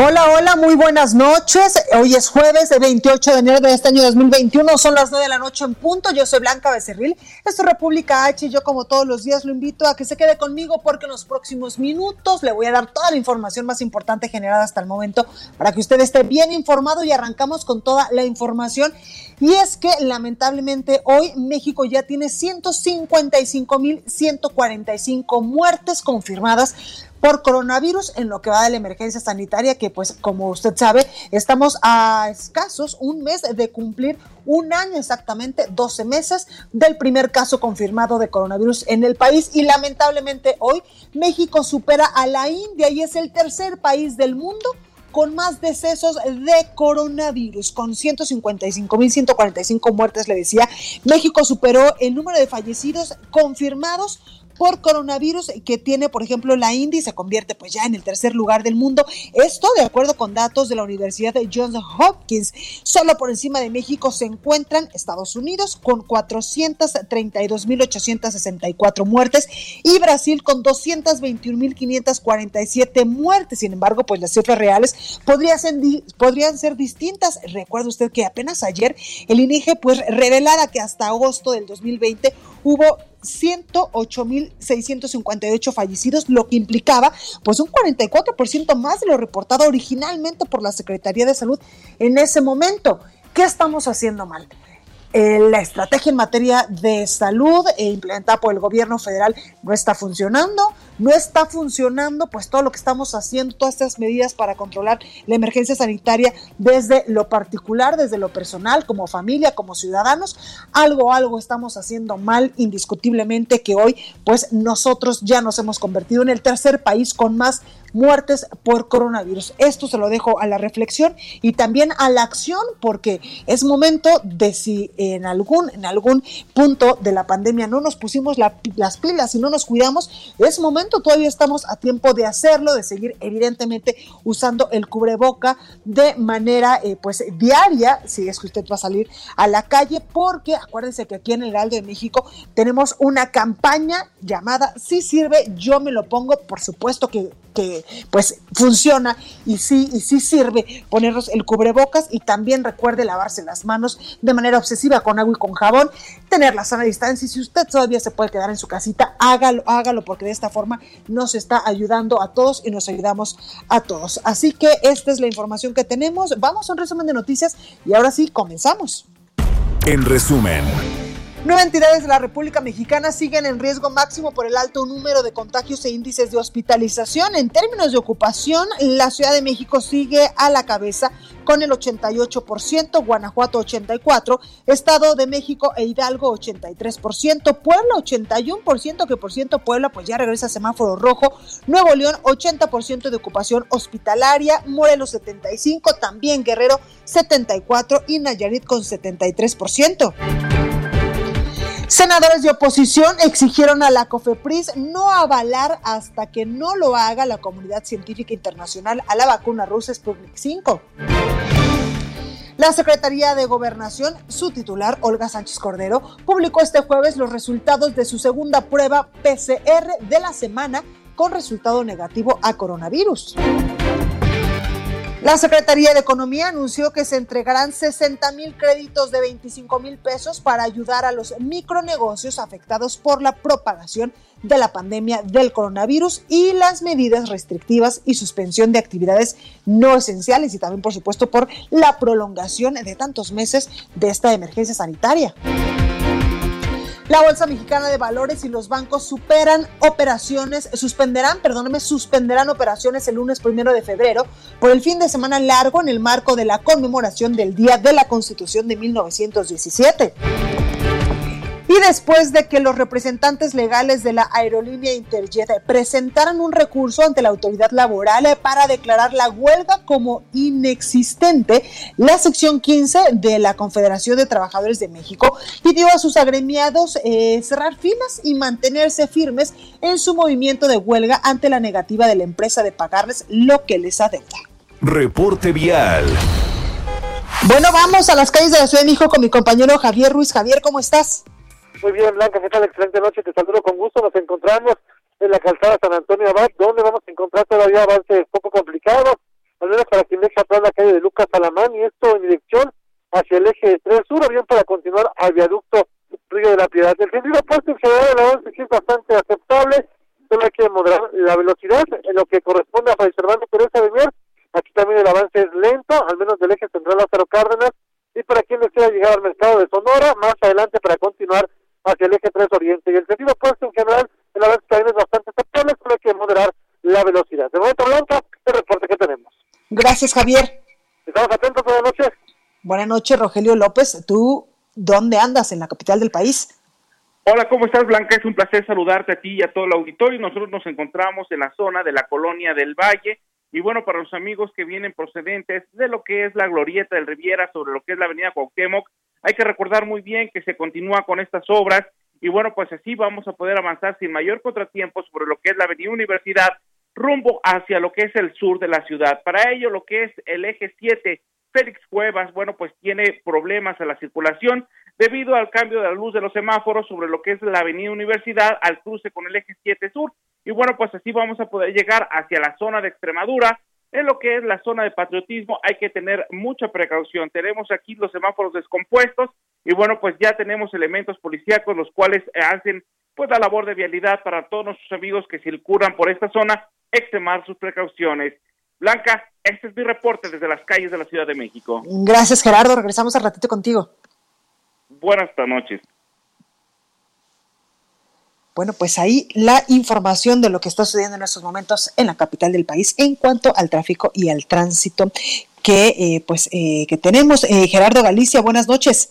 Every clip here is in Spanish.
Hola, hola, muy buenas noches. Hoy es jueves de 28 de enero de este año 2021. Son las 9 de la noche en punto. Yo soy Blanca Becerril. Esto es República H y yo como todos los días lo invito a que se quede conmigo porque en los próximos minutos le voy a dar toda la información más importante generada hasta el momento para que usted esté bien informado y arrancamos con toda la información. Y es que lamentablemente hoy México ya tiene 155.145 muertes confirmadas por coronavirus en lo que va de la emergencia sanitaria, que pues como usted sabe, estamos a escasos un mes de cumplir un año exactamente, 12 meses del primer caso confirmado de coronavirus en el país y lamentablemente hoy México supera a la India y es el tercer país del mundo con más decesos de coronavirus, con 155.145 muertes, le decía. México superó el número de fallecidos confirmados por coronavirus que tiene, por ejemplo, la India y se convierte pues ya en el tercer lugar del mundo. Esto de acuerdo con datos de la Universidad de Johns Hopkins. Solo por encima de México se encuentran Estados Unidos con 432.864 muertes y Brasil con 221.547 muertes. Sin embargo, pues las cifras reales podrían ser, distintas. Recuerda usted que apenas ayer el INEGE pues revelara que hasta agosto del 2020 hubo 108.658 fallecidos, lo que implicaba pues un 44% más de lo reportado originalmente por la Secretaría de Salud en ese momento. ¿Qué estamos haciendo mal? Eh, la estrategia en materia de salud e implementada por el gobierno federal no está funcionando, no está funcionando pues todo lo que estamos haciendo, todas estas medidas para controlar la emergencia sanitaria desde lo particular, desde lo personal, como familia, como ciudadanos, algo, algo estamos haciendo mal indiscutiblemente que hoy pues nosotros ya nos hemos convertido en el tercer país con más muertes por coronavirus. Esto se lo dejo a la reflexión y también a la acción porque es momento de si en algún, en algún punto de la pandemia no nos pusimos las pilas y no nos cuidamos, es momento, todavía estamos a tiempo de hacerlo, de seguir evidentemente usando el cubreboca de manera eh, pues diaria, si es que usted va a salir a la calle, porque acuérdense que aquí en el Aldo de México tenemos una campaña llamada Si sirve, yo me lo pongo, por supuesto que que pues funciona y sí, y sí sirve ponernos el cubrebocas y también recuerde lavarse las manos de manera obsesiva con agua y con jabón, tener la sana distancia y si usted todavía se puede quedar en su casita, hágalo, hágalo porque de esta forma nos está ayudando a todos y nos ayudamos a todos. Así que esta es la información que tenemos. Vamos a un resumen de noticias y ahora sí, comenzamos. En resumen. Nueve entidades de la República Mexicana siguen en riesgo máximo por el alto número de contagios e índices de hospitalización. En términos de ocupación, la Ciudad de México sigue a la cabeza con el 88%, Guanajuato 84%, Estado de México e Hidalgo 83%, Puebla 81%, que por ciento Puebla pues ya regresa a semáforo rojo, Nuevo León 80% de ocupación hospitalaria, Morelos 75%, también Guerrero 74% y Nayarit con 73%. Senadores de oposición exigieron a la COFEPRIS no avalar hasta que no lo haga la comunidad científica internacional a la vacuna rusa Sputnik 5. La Secretaría de Gobernación, su titular, Olga Sánchez Cordero, publicó este jueves los resultados de su segunda prueba PCR de la semana con resultado negativo a coronavirus. La Secretaría de Economía anunció que se entregarán 60 mil créditos de 25 mil pesos para ayudar a los micronegocios afectados por la propagación de la pandemia del coronavirus y las medidas restrictivas y suspensión de actividades no esenciales y también, por supuesto, por la prolongación de tantos meses de esta emergencia sanitaria. La Bolsa Mexicana de Valores y los bancos superan operaciones, suspenderán, perdóneme, suspenderán operaciones el lunes primero de febrero por el fin de semana largo en el marco de la conmemoración del Día de la Constitución de 1917. Y después de que los representantes legales de la aerolínea Interjet presentaran un recurso ante la autoridad laboral para declarar la huelga como inexistente, la sección 15 de la Confederación de Trabajadores de México pidió a sus agremiados eh, cerrar filas y mantenerse firmes en su movimiento de huelga ante la negativa de la empresa de pagarles lo que les adeuda. Reporte vial. Bueno, vamos a las calles de la Ciudad de México con mi compañero Javier Ruiz. Javier, ¿cómo estás? Muy bien, Blanca, ¿qué tal? Excelente noche, te saludo con gusto. Nos encontramos en la calzada San Antonio Abad, donde vamos a encontrar todavía avances poco complicados, al menos para quien deja atrás la calle de Lucas Salamán, y esto en dirección hacia el eje 3 sur, o bien para continuar al viaducto Río de la Piedad. El sentido opuesto en general el avance sí es bastante aceptable, solo hay que moderar la velocidad en lo que corresponde a Fray Servando Teresa de Mier. Aquí también el avance es lento, al menos del eje central Lázaro Cárdenas, y para quien desea llegar al mercado de Sonora, más adelante para continuar hacia el eje 3 Oriente. Y el sentido opuesto en general, el avance también es bastante aceptable, solo hay que moderar la velocidad. De momento, Blanca, el reporte que tenemos. Gracias, Javier. Estamos atentos, buenas noches. Buenas noches, Rogelio López. ¿Tú dónde andas? ¿En la capital del país? Hola, ¿cómo estás, Blanca? Es un placer saludarte a ti y a todo el auditorio. Nosotros nos encontramos en la zona de la colonia del Valle. Y bueno, para los amigos que vienen procedentes de lo que es la glorieta del Riviera sobre lo que es la avenida Cuauhtémoc, hay que recordar muy bien que se continúa con estas obras y bueno, pues así vamos a poder avanzar sin mayor contratiempo sobre lo que es la Avenida Universidad rumbo hacia lo que es el sur de la ciudad. Para ello, lo que es el eje 7, Félix Cuevas, bueno, pues tiene problemas a la circulación debido al cambio de la luz de los semáforos sobre lo que es la Avenida Universidad al cruce con el eje 7 Sur. Y bueno, pues así vamos a poder llegar hacia la zona de Extremadura, en lo que es la zona de patriotismo hay que tener mucha precaución. Tenemos aquí los semáforos descompuestos y bueno, pues ya tenemos elementos policíacos los cuales hacen pues la labor de vialidad para todos nuestros amigos que circulan por esta zona, extremar sus precauciones. Blanca, este es mi reporte desde las calles de la Ciudad de México. Gracias, Gerardo. Regresamos al ratito contigo. Buenas noches. Bueno, pues ahí la información de lo que está sucediendo en estos momentos en la capital del país en cuanto al tráfico y al tránsito que eh, pues eh, que tenemos. Eh, Gerardo Galicia, buenas noches.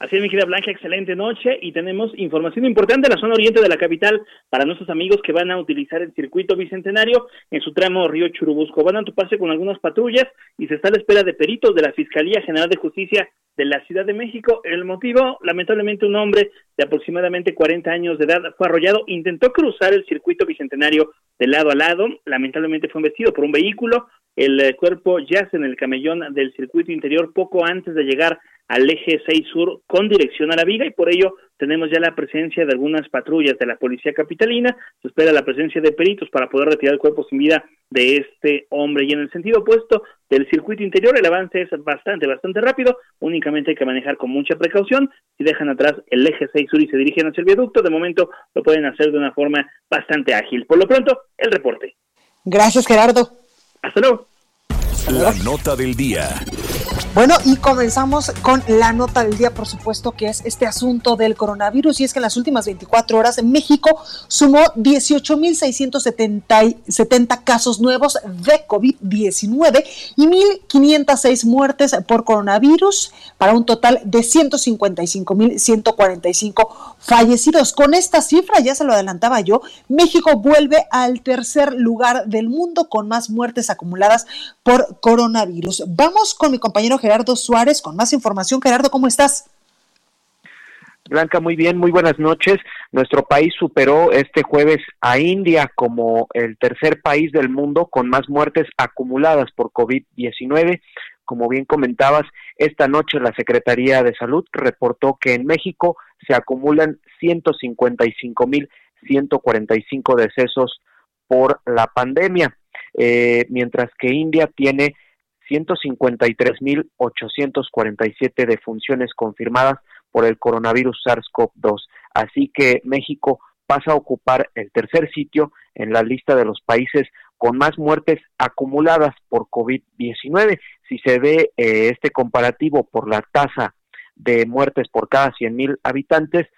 Así es, mi querida Blanca, excelente noche y tenemos información importante en la zona oriente de la capital para nuestros amigos que van a utilizar el circuito bicentenario en su tramo Río Churubusco. Van a toparse con algunas patrullas y se está a la espera de peritos de la Fiscalía General de Justicia de la Ciudad de México. El motivo, lamentablemente, un hombre de aproximadamente 40 años de edad fue arrollado, intentó cruzar el circuito bicentenario de lado a lado, lamentablemente fue embestido por un vehículo, el eh, cuerpo yace en el camellón del circuito interior poco antes de llegar al eje 6 sur con dirección a la viga y por ello tenemos ya la presencia de algunas patrullas de la policía capitalina, se espera la presencia de peritos para poder retirar el cuerpo sin vida de este hombre y en el sentido opuesto del circuito interior el avance es bastante, bastante rápido, únicamente hay que manejar con mucha precaución, si dejan atrás el eje 6 sur y se dirigen hacia el viaducto, de momento lo pueden hacer de una forma bastante ágil. Por lo pronto, el reporte. Gracias Gerardo. Hasta luego. La nota del día. Bueno, y comenzamos con la nota del día, por supuesto, que es este asunto del coronavirus. Y es que en las últimas 24 horas en México sumó 18.670 casos nuevos de COVID-19 y 1.506 muertes por coronavirus para un total de 155.145 fallecidos. Con esta cifra, ya se lo adelantaba yo, México vuelve al tercer lugar del mundo con más muertes acumuladas por coronavirus. Vamos con mi compañero Gerardo Suárez con más información. Gerardo, ¿cómo estás? Blanca, muy bien, muy buenas noches. Nuestro país superó este jueves a India como el tercer país del mundo con más muertes acumuladas por COVID-19. Como bien comentabas, esta noche la Secretaría de Salud reportó que en México se acumulan 155.145 decesos por la pandemia, eh, mientras que India tiene 153.847 defunciones confirmadas por el coronavirus SARS-CoV-2. Así que México pasa a ocupar el tercer sitio en la lista de los países con más muertes acumuladas por COVID-19. Si se ve eh, este comparativo por la tasa de muertes por cada 100.000 habitantes,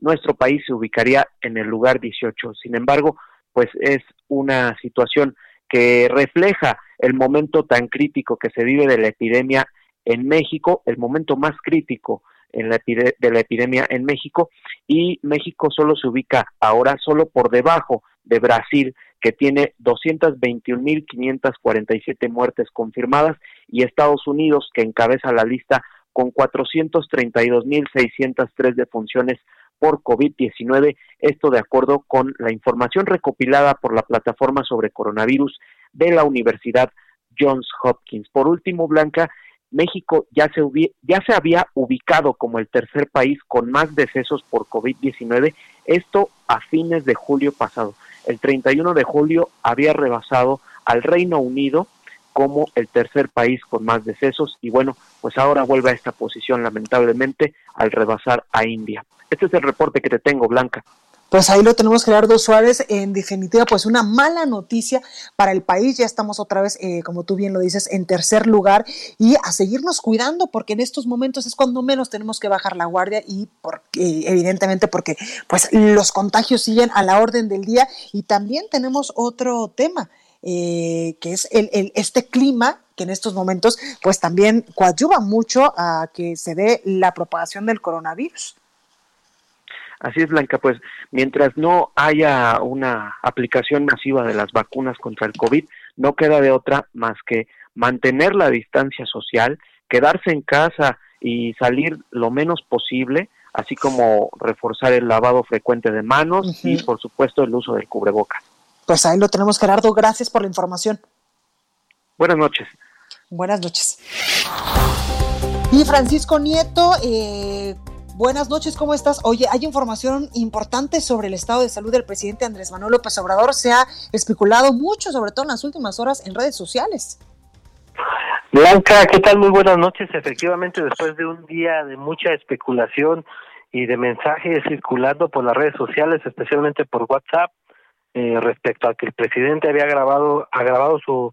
nuestro país se ubicaría en el lugar 18. Sin embargo, pues es una situación que refleja el momento tan crítico que se vive de la epidemia en México, el momento más crítico en la de la epidemia en México y México solo se ubica ahora solo por debajo de Brasil que tiene 221.547 muertes confirmadas y Estados Unidos que encabeza la lista con 432.603 defunciones por COVID-19, esto de acuerdo con la información recopilada por la plataforma sobre coronavirus de la Universidad Johns Hopkins. Por último, Blanca, México ya se, ya se había ubicado como el tercer país con más decesos por COVID-19, esto a fines de julio pasado. El 31 de julio había rebasado al Reino Unido como el tercer país con más decesos y bueno, pues ahora vuelve a esta posición lamentablemente al rebasar a India. Este es el reporte que te tengo, Blanca. Pues ahí lo tenemos Gerardo Suárez. En definitiva, pues una mala noticia para el país. Ya estamos otra vez, eh, como tú bien lo dices, en tercer lugar y a seguirnos cuidando porque en estos momentos es cuando menos tenemos que bajar la guardia y porque, evidentemente porque pues los contagios siguen a la orden del día y también tenemos otro tema. Eh, que es el, este clima que en estos momentos pues también coadyuva mucho a que se dé la propagación del coronavirus. Así es, Blanca, pues mientras no haya una aplicación masiva de las vacunas contra el COVID, no queda de otra más que mantener la distancia social, quedarse en casa y salir lo menos posible, así como reforzar el lavado frecuente de manos y, por supuesto, el uso del cubrebocas. Pues ahí lo tenemos, Gerardo. Gracias por la información. Buenas noches. Buenas noches. Y Francisco Nieto, eh, Buenas noches, ¿cómo estás? Oye, hay información importante sobre el estado de salud del presidente Andrés Manuel López Obrador. Se ha especulado mucho, sobre todo en las últimas horas, en redes sociales. Blanca, ¿qué tal? Muy buenas noches. Efectivamente, después de un día de mucha especulación y de mensajes circulando por las redes sociales, especialmente por WhatsApp, eh, respecto a que el presidente había agravado, agravado su,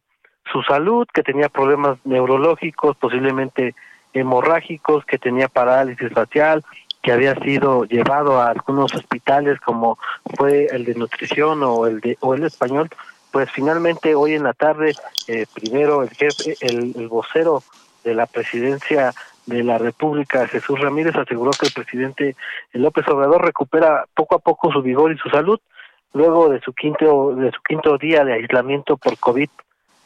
su salud, que tenía problemas neurológicos, posiblemente hemorrágicos, que tenía parálisis facial, que había sido llevado a algunos hospitales como fue el de nutrición o el de o el español, pues finalmente hoy en la tarde eh, primero el jefe el, el vocero de la presidencia de la República, Jesús Ramírez, aseguró que el presidente López Obrador recupera poco a poco su vigor y su salud luego de su quinto de su quinto día de aislamiento por COVID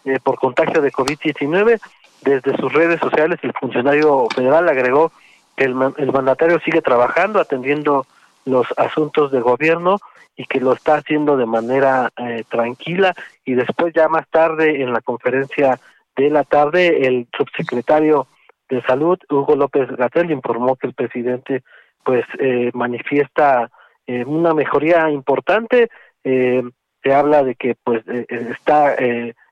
eh, por contagio de COVID-19 desde sus redes sociales, el funcionario federal agregó que el, mandatario sigue trabajando, atendiendo los asuntos de gobierno y que lo está haciendo de manera eh, tranquila. Y después ya más tarde en la conferencia de la tarde el subsecretario de salud Hugo López Gatel informó que el presidente pues eh, manifiesta eh, una mejoría importante se habla de que pues está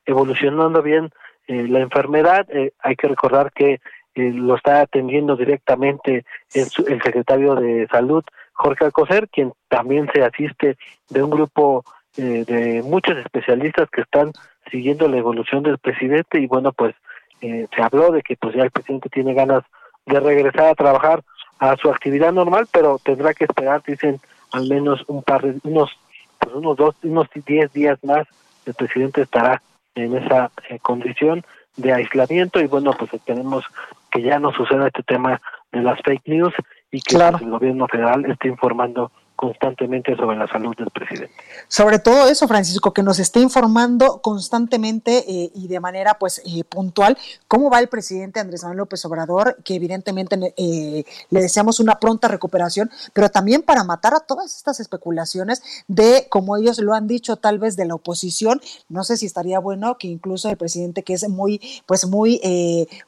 evolucionando bien eh, la enfermedad, eh, hay que recordar que eh, lo está atendiendo directamente el, el, secretario de Salud, Jorge Alcocer, quien también se asiste de un grupo de muchos especialistas que están siguiendo la evolución del presidente y bueno, pues se habló de que pues ya el presidente tiene ganas de regresar a trabajar a su actividad normal, pero tendrá que esperar, dicen, al menos un par de, unos, pues unos dos, unos diez días más, el presidente estará en esa eh, condición de aislamiento y bueno, pues esperemos que ya no suceda este tema de las fake news y que pues, el gobierno federal esté informando constantemente sobre la salud del presidente. Sobre todo eso, Francisco, que nos esté informando constantemente eh, y de manera pues eh, puntual cómo va el presidente Andrés Manuel López Obrador, que evidentemente eh, le deseamos una pronta recuperación, pero también para matar a todas estas especulaciones de, como ellos lo han dicho, tal vez de la oposición. No sé si estaría bueno que incluso el presidente, que es muy, pues muy,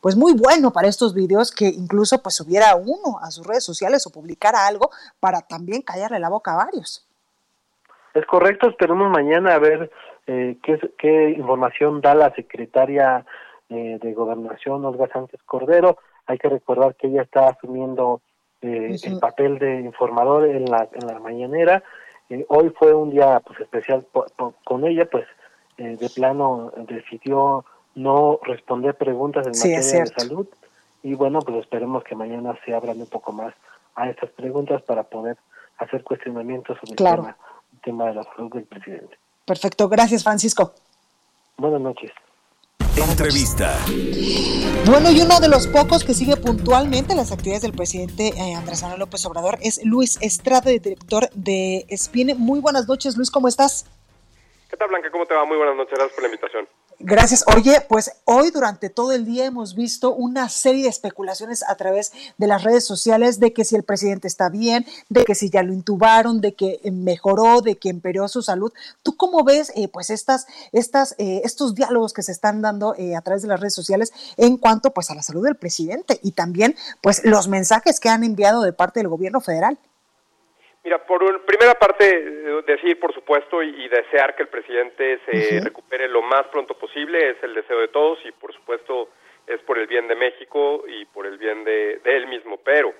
pues muy bueno para estos videos, que incluso pues subiera uno a sus redes sociales o publicara algo para también callarle la boca a varios. Es correcto, esperemos mañana a ver eh, qué, qué, información da la secretaria eh, de Gobernación, Olga Sánchez Cordero. Hay que recordar que ella está asumiendo eh, el papel de informador en la, en la mañanera. hoy fue un día pues especial con ella, pues de plano decidió no responder preguntas en materia de salud. Y bueno, pues esperemos que mañana se abran un poco más a estas preguntas para poder hacer cuestionamientos sobre Claro. el, tema, el tema de la salud del presidente. Perfecto, gracias Francisco. Buenas noches. Entrevista. Bueno, y uno de los pocos que sigue puntualmente las actividades del presidente eh, Andrés Manuel López Obrador es Luis Estrada, director de Spine. Muy buenas noches, Luis, ¿cómo estás? ¿Qué tal, Blanca? ¿Cómo te va? Muy buenas noches. Gracias por la invitación. Gracias. Oye, pues hoy durante todo el día hemos visto una serie de especulaciones a través de las redes sociales de que si el presidente está bien, de que si ya lo intubaron, de que eh, mejoró, de que empeoró su salud. ¿Tú cómo ves eh, pues estas, estas, eh, estos diálogos que se están dando eh, a través de las redes sociales en cuanto pues a la salud del presidente y también pues los mensajes que han enviado de parte del gobierno federal? Mira, por un- primera parte, decir, por supuesto, y, y desear que el presidente se recupere lo más pronto posible, es el deseo de todos y, por supuesto, es por el bien de México y por el bien de, de él mismo. Pero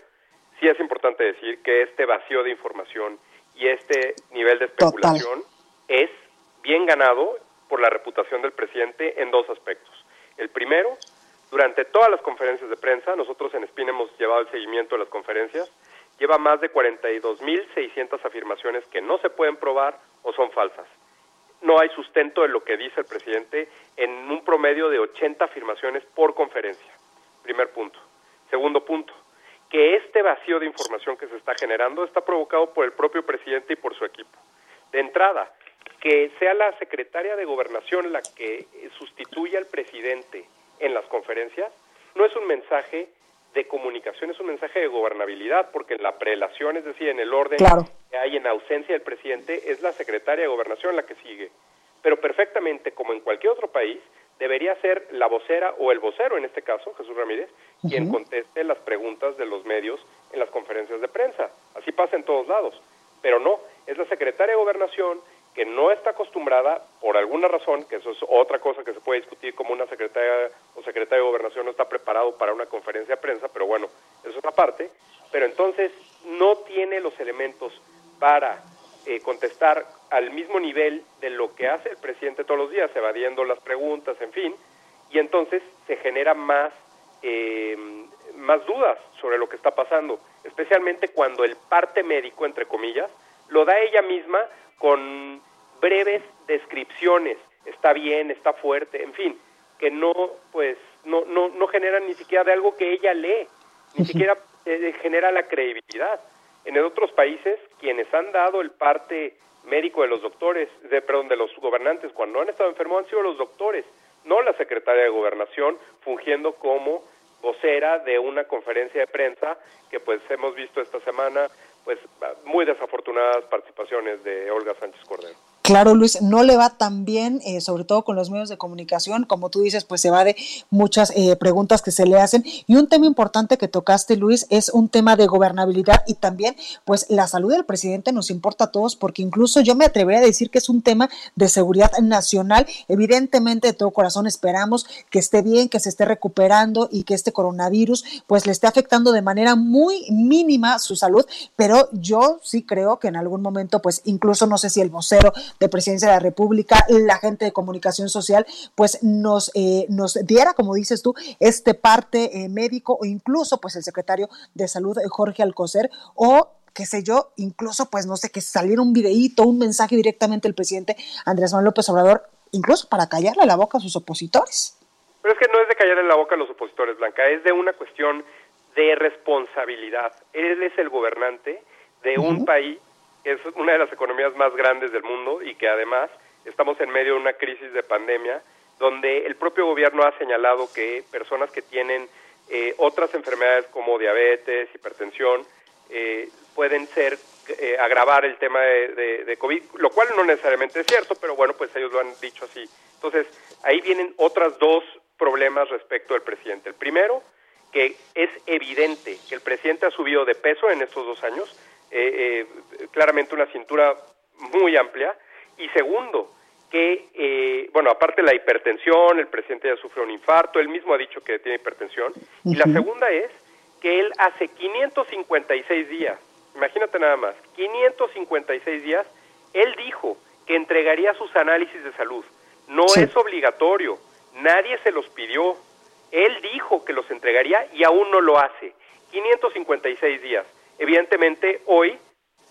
sí es importante decir que este vacío de información y este nivel de Total. especulación es bien ganado por la reputación del presidente en dos aspectos. El primero, durante todas las conferencias de prensa, nosotros en SPIN hemos llevado el seguimiento de las conferencias, lleva más de 42.600 afirmaciones que no se pueden probar o son falsas. No hay sustento de lo que dice el presidente en un promedio de 80 afirmaciones por conferencia. Primer punto. Segundo punto, que este vacío de información que se está generando está provocado por el propio presidente y por su equipo. De entrada, que sea la secretaria de gobernación la que sustituya al presidente en las conferencias, no es un mensaje de comunicación, es un mensaje de gobernabilidad, porque en la prelación, es decir, en el orden Claro. que hay en ausencia del presidente, es la secretaria de gobernación la que sigue. Pero perfectamente, como en cualquier otro país, debería ser la vocera o el vocero, en este caso, Jesús Ramírez, quien conteste las preguntas de los medios en las conferencias de prensa. Así pasa en todos lados. Pero no, es la secretaria de gobernación que no está acostumbrada, por alguna razón, que eso es otra cosa que se puede discutir, como una secretaria o secretario de gobernación no está preparado para una conferencia de prensa, pero bueno, eso es aparte, pero entonces no tiene los elementos para eh, contestar al mismo nivel de lo que hace el presidente todos los días, evadiendo las preguntas, en fin, y entonces se genera más, eh, más dudas sobre lo que está pasando, especialmente cuando el parte médico, entre comillas, lo da ella misma con breves descripciones, está bien, está fuerte, en fin, que no, pues, no, no, no generan ni siquiera de algo que ella lee, ni siquiera eh, genera la credibilidad. En otros países, quienes han dado el parte médico de los doctores, de, perdón, de los gobernantes cuando han estado enfermos han sido los doctores, no la secretaria de gobernación fungiendo como vocera de una conferencia de prensa que pues hemos visto esta semana pues muy desafortunadas participaciones de Olga Sánchez Cordero. Claro, Luis, no le va tan bien, eh, sobre todo con los medios de comunicación, como tú dices, pues se va de muchas eh, preguntas que se le hacen. Y un tema importante que tocaste, Luis, es un tema de gobernabilidad y también, pues la salud del presidente nos importa a todos, porque incluso yo me atrevería a decir que es un tema de seguridad nacional. Evidentemente, de todo corazón esperamos que esté bien, que se esté recuperando y que este coronavirus, pues le esté afectando de manera muy mínima su salud, pero yo sí creo que en algún momento, pues incluso no sé si el vocero de Presidencia de la República, la gente de comunicación social, pues nos, eh, nos diera, como dices tú, este parte eh, médico o incluso pues el secretario de Salud, eh, Jorge Alcocer, o qué sé yo, incluso pues no sé, que saliera un videíto, un mensaje directamente del presidente Andrés Manuel López Obrador, incluso para callarle la boca a sus opositores. Pero es que no es de callar en la boca a los opositores, Blanca, es de una cuestión de responsabilidad. Él es el gobernante de un uh -huh. país es una de las economías más grandes del mundo y que además estamos en medio de una crisis de pandemia donde el propio gobierno ha señalado que personas que tienen eh, otras enfermedades como diabetes, hipertensión, eh, pueden ser eh, agravar el tema de, COVID, lo cual no necesariamente es cierto, pero bueno, pues ellos lo han dicho así. Entonces, ahí vienen otras dos problemas respecto del presidente. El primero, que es evidente que el presidente ha subido de peso en estos dos años, eh, eh, claramente una cintura muy amplia. Y segundo, que, eh, bueno, aparte de la hipertensión, el presidente ya sufre un infarto, él mismo ha dicho que tiene hipertensión. Uh -huh. Y la segunda es que él hace 556 días, imagínate nada más, 556 días, él dijo que entregaría sus análisis de salud. No sí. es obligatorio, nadie se los pidió. Él dijo que los entregaría y aún no lo hace. 556 días. Evidentemente, hoy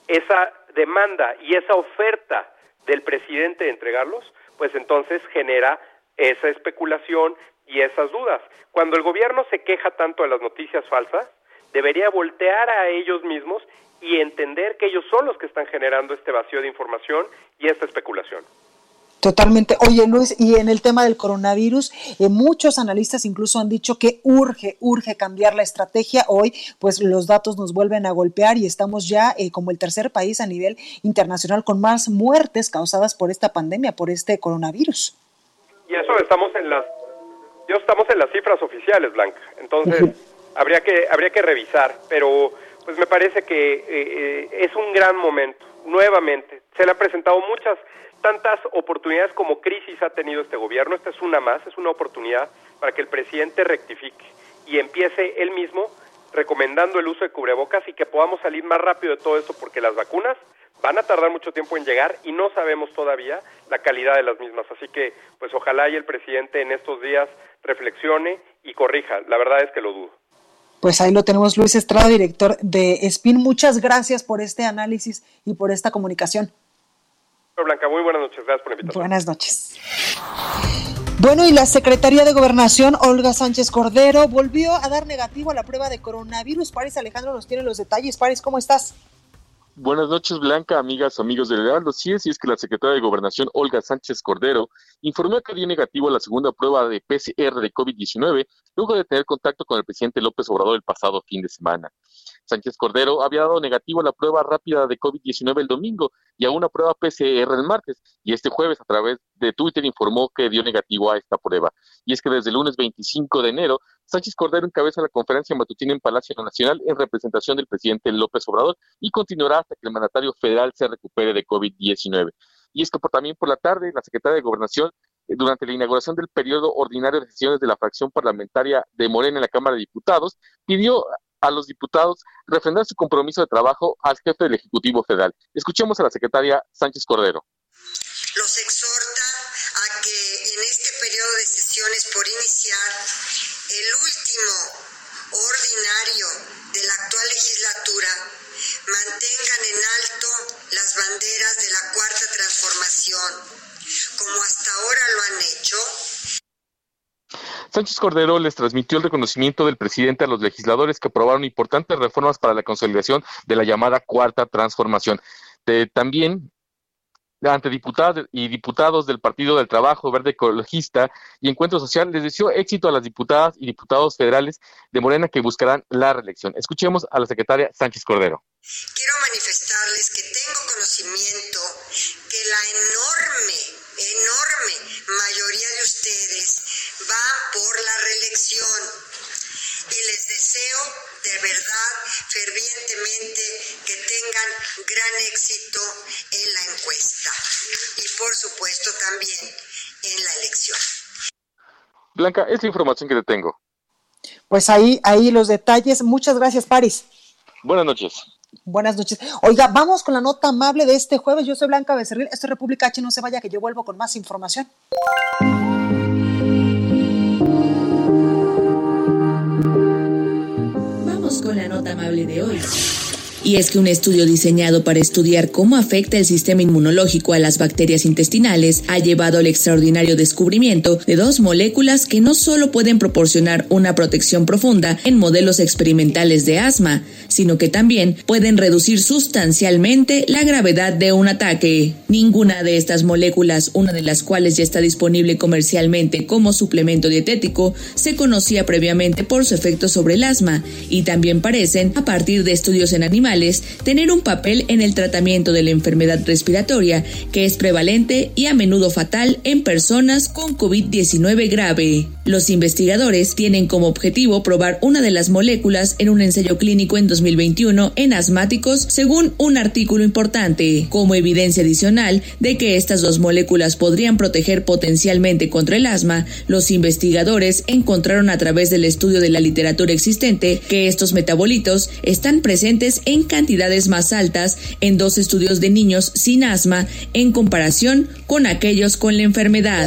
esa demanda y esa oferta del presidente de entregarlos, pues entonces genera esa especulación y esas dudas. Cuando el gobierno se queja tanto de las noticias falsas, debería voltear a ellos mismos y entender que ellos son los que están generando este vacío de información y esta especulación. Totalmente. Oye, Luis, y en el tema del coronavirus, eh, muchos analistas incluso han dicho que urge, urge cambiar la estrategia. Hoy, pues los datos nos vuelven a golpear y estamos ya eh, como el tercer país a nivel internacional con más muertes causadas por esta pandemia, por este coronavirus. Y eso estamos en las, yo estamos en las cifras oficiales, Blanca. Entonces, habría que, habría que revisar, pero pues me parece que eh, es un gran momento. Nuevamente, se le han presentado muchas tantas oportunidades como crisis ha tenido este gobierno, esta es una más, es una oportunidad para que el presidente rectifique y empiece él mismo recomendando el uso de cubrebocas y que podamos salir más rápido de todo esto porque las vacunas van a tardar mucho tiempo en llegar y no sabemos todavía la calidad de las mismas. Así que, pues ojalá y el presidente en estos días reflexione y corrija. La verdad es que lo dudo. Pues ahí lo tenemos, Luis Estrada, director de SPIN. Muchas gracias por este análisis y por esta comunicación. Blanca, muy buenas noches. Gracias por la invitación. Buenas noches. Bueno, y la Secretaría de Gobernación, Olga Sánchez Cordero, volvió a dar negativo a la prueba de coronavirus. Paris Alejandro nos tiene los detalles. Paris, ¿cómo estás? Buenas noches, Blanca, amigas, amigos del Heraldo. Sí es, y es que la secretaria de Gobernación, Olga Sánchez Cordero, informó que dio negativo a la segunda prueba de PCR de COVID-19 luego de tener contacto con el presidente López Obrador el pasado fin de semana. Sánchez Cordero había dado negativo a la prueba rápida de COVID-19 el domingo y a una prueba PCR el martes, y este jueves a través de Twitter informó que dio negativo a esta prueba. Y es que desde el lunes 25 de enero, Sánchez Cordero encabeza la conferencia matutina en Palacio Nacional en representación del presidente López Obrador y continuará hasta que el mandatario federal se recupere de COVID-19. Y es que por, también por la tarde, la secretaria de Gobernación eh, durante la inauguración del periodo ordinario de sesiones de la fracción parlamentaria de Morena en la Cámara de Diputados, pidió a los diputados refrendar su compromiso de trabajo al jefe del Ejecutivo Federal. Escuchemos a la secretaria Sánchez Cordero. Los exhorta a que en este periodo de sesiones por iniciar, el último ordinario de la actual legislatura, mantengan en alto las banderas de la cuarta transformación, como hasta ahora lo han hecho, Sánchez Cordero les transmitió el reconocimiento del presidente a los legisladores que aprobaron importantes reformas para la consolidación de la llamada cuarta transformación. también ante diputados y diputados del Partido del Trabajo Verde Ecologista y Encuentro Social, les deseó éxito a las diputadas y diputados federales de Morena que buscarán la reelección. Escuchemos a la secretaria Sánchez Cordero. Quiero manifestarles y les deseo de verdad fervientemente que tengan gran éxito en la encuesta y por supuesto también en la elección. Blanca, es la información que te tengo. Pues ahí, ahí los detalles. Muchas gracias, Paris. Buenas noches. Buenas noches. Oiga, vamos con la nota amable de este jueves. Yo soy Blanca Becerril. Esto es República H. No se vaya, que yo vuelvo con más información. La nota amable de hoy. Y es que un estudio diseñado para estudiar cómo afecta el sistema inmunológico a las bacterias intestinales ha llevado al extraordinario descubrimiento de dos moléculas que no solo pueden proporcionar una protección profunda en modelos experimentales de asma, sino que también pueden reducir sustancialmente la gravedad de un ataque. Ninguna de estas moléculas, una de las cuales ya está disponible comercialmente como suplemento dietético, se conocía previamente por su efecto sobre el asma y también parecen, a partir de estudios en animales, tener un papel en el tratamiento de la enfermedad respiratoria, que es prevalente y a menudo fatal en personas con COVID-19 grave. Los investigadores tienen como objetivo probar una de las moléculas en un ensayo clínico en 2021 en asmáticos, según un artículo importante, como evidencia adicional de que estas dos moléculas podrían proteger potencialmente contra el asma. Los investigadores encontraron a través del estudio de la literatura existente que estos metabolitos están presentes en cantidades más altas en dos estudios de niños sin asma en comparación con aquellos con la enfermedad.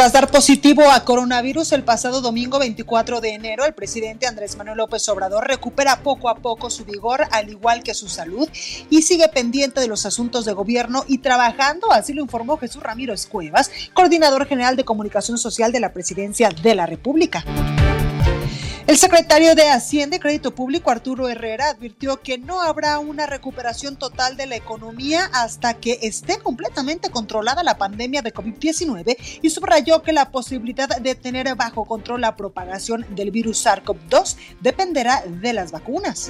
Tras dar positivo a coronavirus el pasado domingo 24 de enero, el presidente Andrés Manuel López Obrador recupera poco a poco su vigor, al igual que su salud, y sigue pendiente de los asuntos de gobierno y trabajando, así lo informó Jesús Ramírez Cuevas, coordinador general de comunicación social de la presidencia de la República. El secretario de Hacienda y Crédito Público, Arturo Herrera, advirtió que no habrá una recuperación total de la economía hasta que esté completamente controlada la pandemia de COVID-19 y subrayó que la posibilidad de tener bajo control la propagación del virus SARS-CoV-2 dependerá de las vacunas.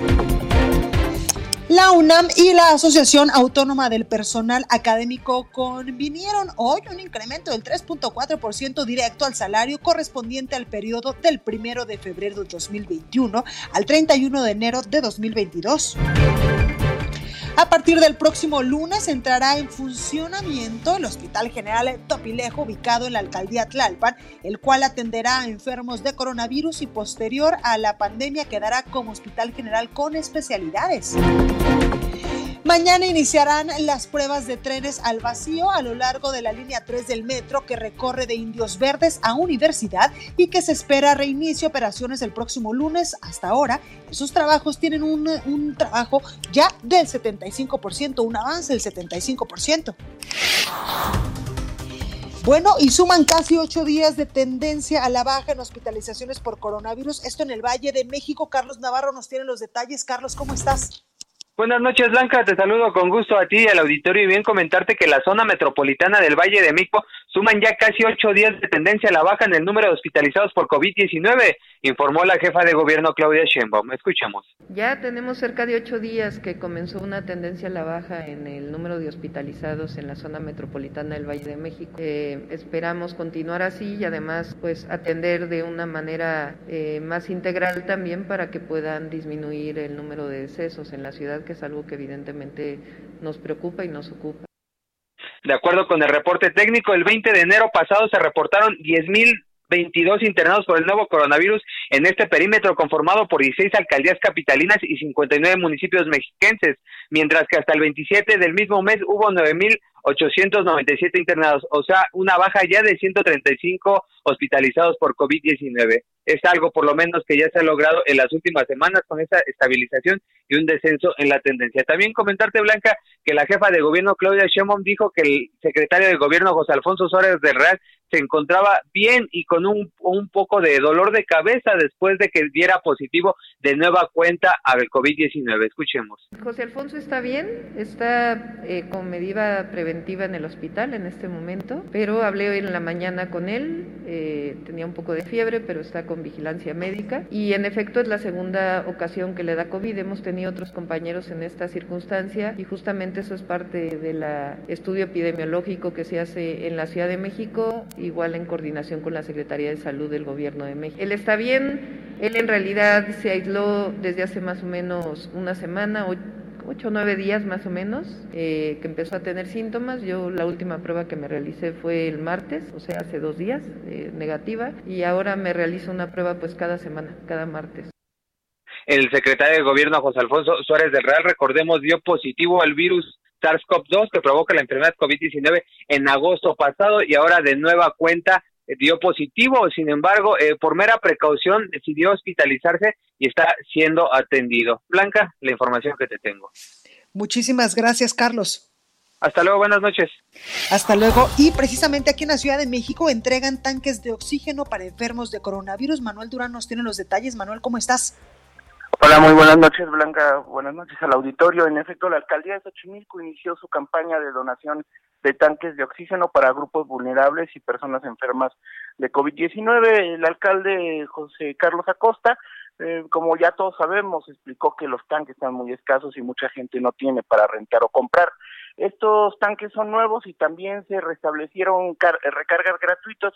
La UNAM y la Asociación Autónoma del Personal Académico convinieron hoy un incremento del 3.4% directo al salario correspondiente al periodo del 1 de febrero de 2021 al 31 de enero de 2022. A partir del próximo lunes entrará en funcionamiento el Hospital General Topilejo, ubicado en la alcaldía Tlalpan, el cual atenderá a enfermos de coronavirus y posterior a la pandemia quedará como hospital general con especialidades. Mañana iniciarán las pruebas de trenes al vacío a lo largo de la línea 3 del metro que recorre de Indios Verdes a Universidad y que se espera reinicio operaciones el próximo lunes. Hasta ahora, esos trabajos tienen un, un trabajo ya del 75%, un avance del 75%. Bueno, y suman casi ocho días de tendencia a la baja en hospitalizaciones por coronavirus. Esto en el Valle de México. Carlos Navarro nos tiene los detalles. Carlos, ¿cómo estás? Buenas noches, Blanca. Te saludo con gusto a ti y al auditorio y bien comentarte que la zona metropolitana del Valle de México suman ya casi ocho días de tendencia a la baja en el número de hospitalizados por COVID-19, informó la jefa de gobierno Claudia Sheinbaum. Escuchamos. Ya tenemos cerca de ocho días que comenzó una tendencia a la baja en el número de hospitalizados en la zona metropolitana del Valle de México. Eh, esperamos continuar así y además pues atender de una manera eh, más integral también para que puedan disminuir el número de decesos en la ciudad es algo que evidentemente nos preocupa y nos ocupa. De acuerdo con el reporte técnico, el 20 de enero pasado se reportaron 10.022 internados por el nuevo coronavirus en este perímetro conformado por 16 alcaldías capitalinas y 59 municipios mexiquenses, mientras que hasta el 27 del mismo mes hubo 9.897 internados, o sea, una baja ya de 135 hospitalizados por COVID-19 es algo por lo menos que ya se ha logrado en las últimas semanas con esa estabilización y un descenso en la tendencia. También comentarte, Blanca, que la jefa de gobierno Claudia Sheinbaum dijo que el secretario de gobierno José Alfonso Suárez de Real se encontraba bien y con un, un poco de dolor de cabeza después de que diera positivo de nueva cuenta al COVID-19. Escuchemos. José Alfonso está bien, está eh, con medida preventiva en el hospital en este momento, pero hablé hoy en la mañana con él, eh, tenía un poco de fiebre, pero está con vigilancia médica y en efecto es la segunda ocasión que le da COVID. Hemos tenido otros compañeros en esta circunstancia y justamente eso es parte del estudio epidemiológico que se hace en la Ciudad de México, igual en coordinación con la Secretaría de Salud del Gobierno de México. Él está bien, él en realidad se aisló desde hace más o menos una semana, ocho o nueve días más o menos, eh, que empezó a tener síntomas. Yo la última prueba que me realicé fue el martes, o sea, hace dos días, eh, negativa, y ahora me realizo una prueba pues cada semana, cada martes. El secretario de Gobierno, José Alfonso Suárez del Real, recordemos, dio positivo al virus SARS-CoV-2 que provoca la enfermedad COVID-19 en agosto pasado y ahora de nueva cuenta dio positivo, sin embargo, eh, por mera precaución decidió hospitalizarse y está siendo atendido. Blanca, la información que te tengo. Muchísimas gracias, Carlos. Hasta luego, buenas noches. Hasta luego. Y precisamente aquí en la Ciudad de México entregan tanques de oxígeno para enfermos de coronavirus. Manuel Durán nos tiene los detalles. Manuel, ¿cómo estás? Hola, muy buenas noches, Blanca. Buenas noches al auditorio. En efecto, la alcaldía de Xochimilco inició su campaña de donación de tanques de oxígeno para grupos vulnerables y personas enfermas de COVID-19. El alcalde José Carlos Acosta, eh, como ya todos sabemos, explicó que los tanques están muy escasos y mucha gente no tiene para rentar o comprar. Estos tanques son nuevos y también se restablecieron recargas gratuitos,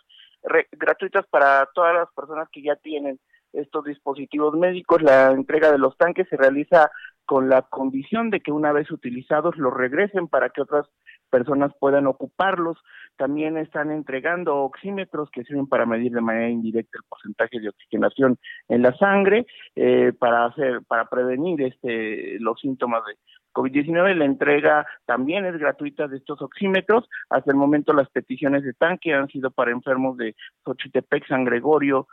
gratuitas para todas las personas que ya tienen estos dispositivos médicos. La entrega de los tanques se realiza con la condición de que una vez utilizados los regresen para que otras personas puedan ocuparlos. También están entregando oxímetros que sirven para medir de manera indirecta el porcentaje de oxigenación en la sangre eh, para hacer para prevenir este los síntomas de COVID-19. La entrega también es gratuita de estos oxímetros. Hasta el momento las peticiones de tanque han sido para enfermos de Xochitepec, San Gregorio,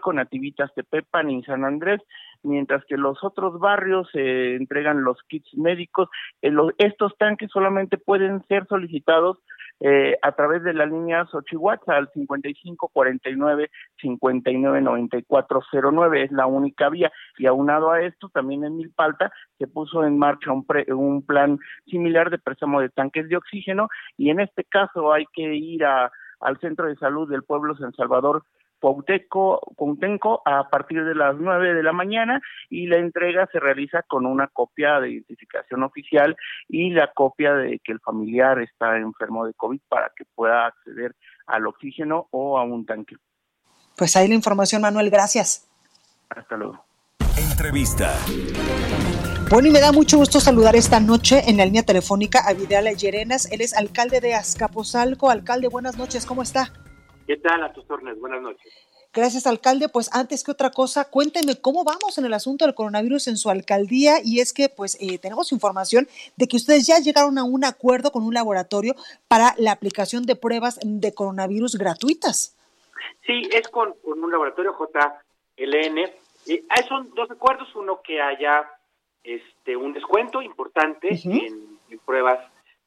con Nativitas, Tepepan y San Andrés, mientras que los otros barrios se entregan los kits médicos. Eh, estos tanques solamente pueden ser solicitados eh, a través de la línea Xochihuatl al 5549 599409 es la única vía y aunado a esto también en Milpalta se puso en marcha un, un plan similar de préstamo de tanques de oxígeno y en este caso hay que ir al centro de salud del pueblo San Salvador Cuautenco a partir de las 9 de la mañana y la entrega se realiza con una copia de identificación oficial y la copia de que el familiar está enfermo de COVID para que pueda acceder al oxígeno o a un tanque. Pues ahí la información, Manuel, gracias. Hasta luego. Entrevista. Bueno, y me da mucho gusto saludar esta noche en la línea telefónica a Vidal Llerenas. Él es alcalde de Azcapotzalco. Alcalde, buenas noches, ¿cómo está? ¿Qué tal a tus órdenes? Buenas noches. Gracias, alcalde. Pues antes que otra cosa, cuénteme cómo vamos en el asunto del coronavirus en su alcaldía y es que pues eh, tenemos información de que ustedes ya llegaron a un acuerdo con un laboratorio para la aplicación de pruebas de coronavirus gratuitas. Sí, es con, un laboratorio JLN. Eh, son dos acuerdos, uno que haya este un descuento importante en, en pruebas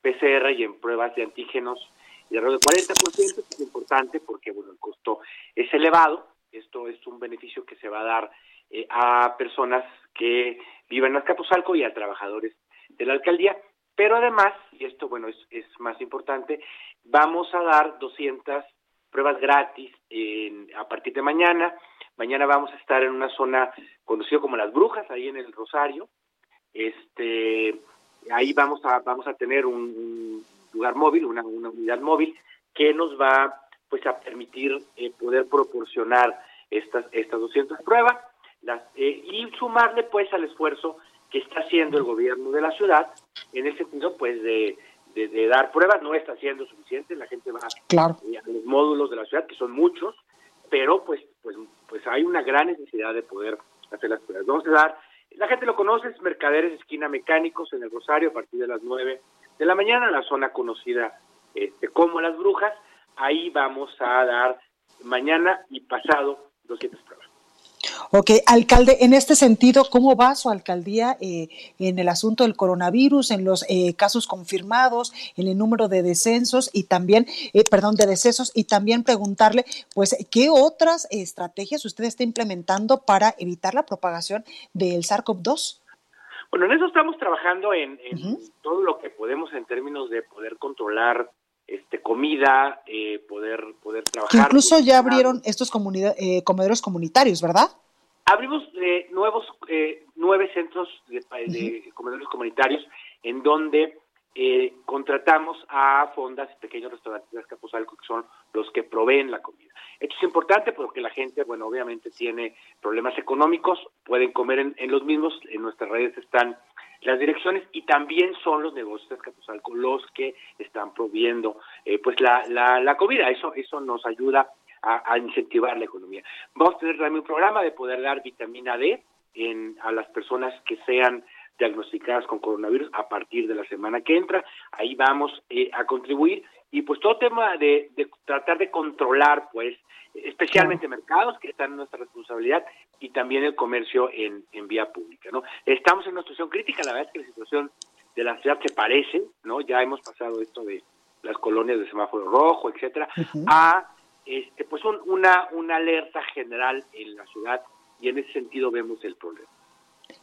PCR y en pruebas de antígenos y alrededor del 40%, es importante porque bueno, el costo es elevado. Esto es un beneficio que se va a dar eh, a personas que viven en Azcapotzalco y a trabajadores de la alcaldía. Pero además, y esto bueno es, es más importante, vamos a dar 200 pruebas gratis a partir de mañana. Mañana vamos a estar en una zona conocida como Las Brujas, ahí en el Rosario. Este, ahí vamos a vamos a tener un, lugar móvil, una, unidad móvil que nos va pues a permitir eh, poder proporcionar estas estas 200 pruebas las, eh, y sumarle pues al esfuerzo que está haciendo el gobierno de la ciudad en el sentido pues de, de, dar pruebas no está siendo suficiente la gente va claro. Eh, a los módulos de la ciudad que son muchos pero pues pues pues hay una gran necesidad de poder hacer las pruebas vamos a dar la gente lo conoce es Mercaderes Esquina Mecánicos en el Rosario a partir de las 9 de la mañana, la zona conocida este, como Las Brujas. Ahí vamos a dar mañana y pasado 200 pruebas. Ok, alcalde, en este sentido, ¿cómo va su alcaldía eh, en el asunto del coronavirus, en los eh, casos confirmados, en el número de descensos y también, eh, perdón, de decesos y también preguntarle, pues, ¿qué otras estrategias usted está implementando para evitar la propagación del SARS-CoV-2? Bueno, en eso estamos trabajando en, todo lo que podemos en términos de poder controlar este comida, eh, poder poder trabajar. incluso ya abrieron estos eh, comedores comunitarios, ¿verdad? Abrimos eh, nuevos nueve centros de, comedores comunitarios en donde contratamos a fondas y pequeños restaurantes de Azcapotzalco que son los que proveen la comida. Esto es importante porque la gente, bueno, obviamente tiene problemas económicos, pueden comer en, los mismos, en nuestras redes están las direcciones y también son los negocios de Escapuzalco los que están proviendo eh, pues la, la, comida. Eso, eso nos ayuda a, incentivar la economía. Vamos a tener también un programa de poder dar vitamina D en, a las personas que sean diagnosticadas con coronavirus a partir de la semana que entra. Ahí vamos eh, a contribuir. Y pues todo tema de, de tratar de controlar pues especialmente mercados que están en nuestra responsabilidad y también el comercio en, en vía pública no estamos en una situación crítica. La verdad es que la situación de la ciudad se parece no ya hemos pasado esto de las colonias de semáforo rojo etcétera a este pues una una alerta general en la ciudad y en ese sentido vemos el problema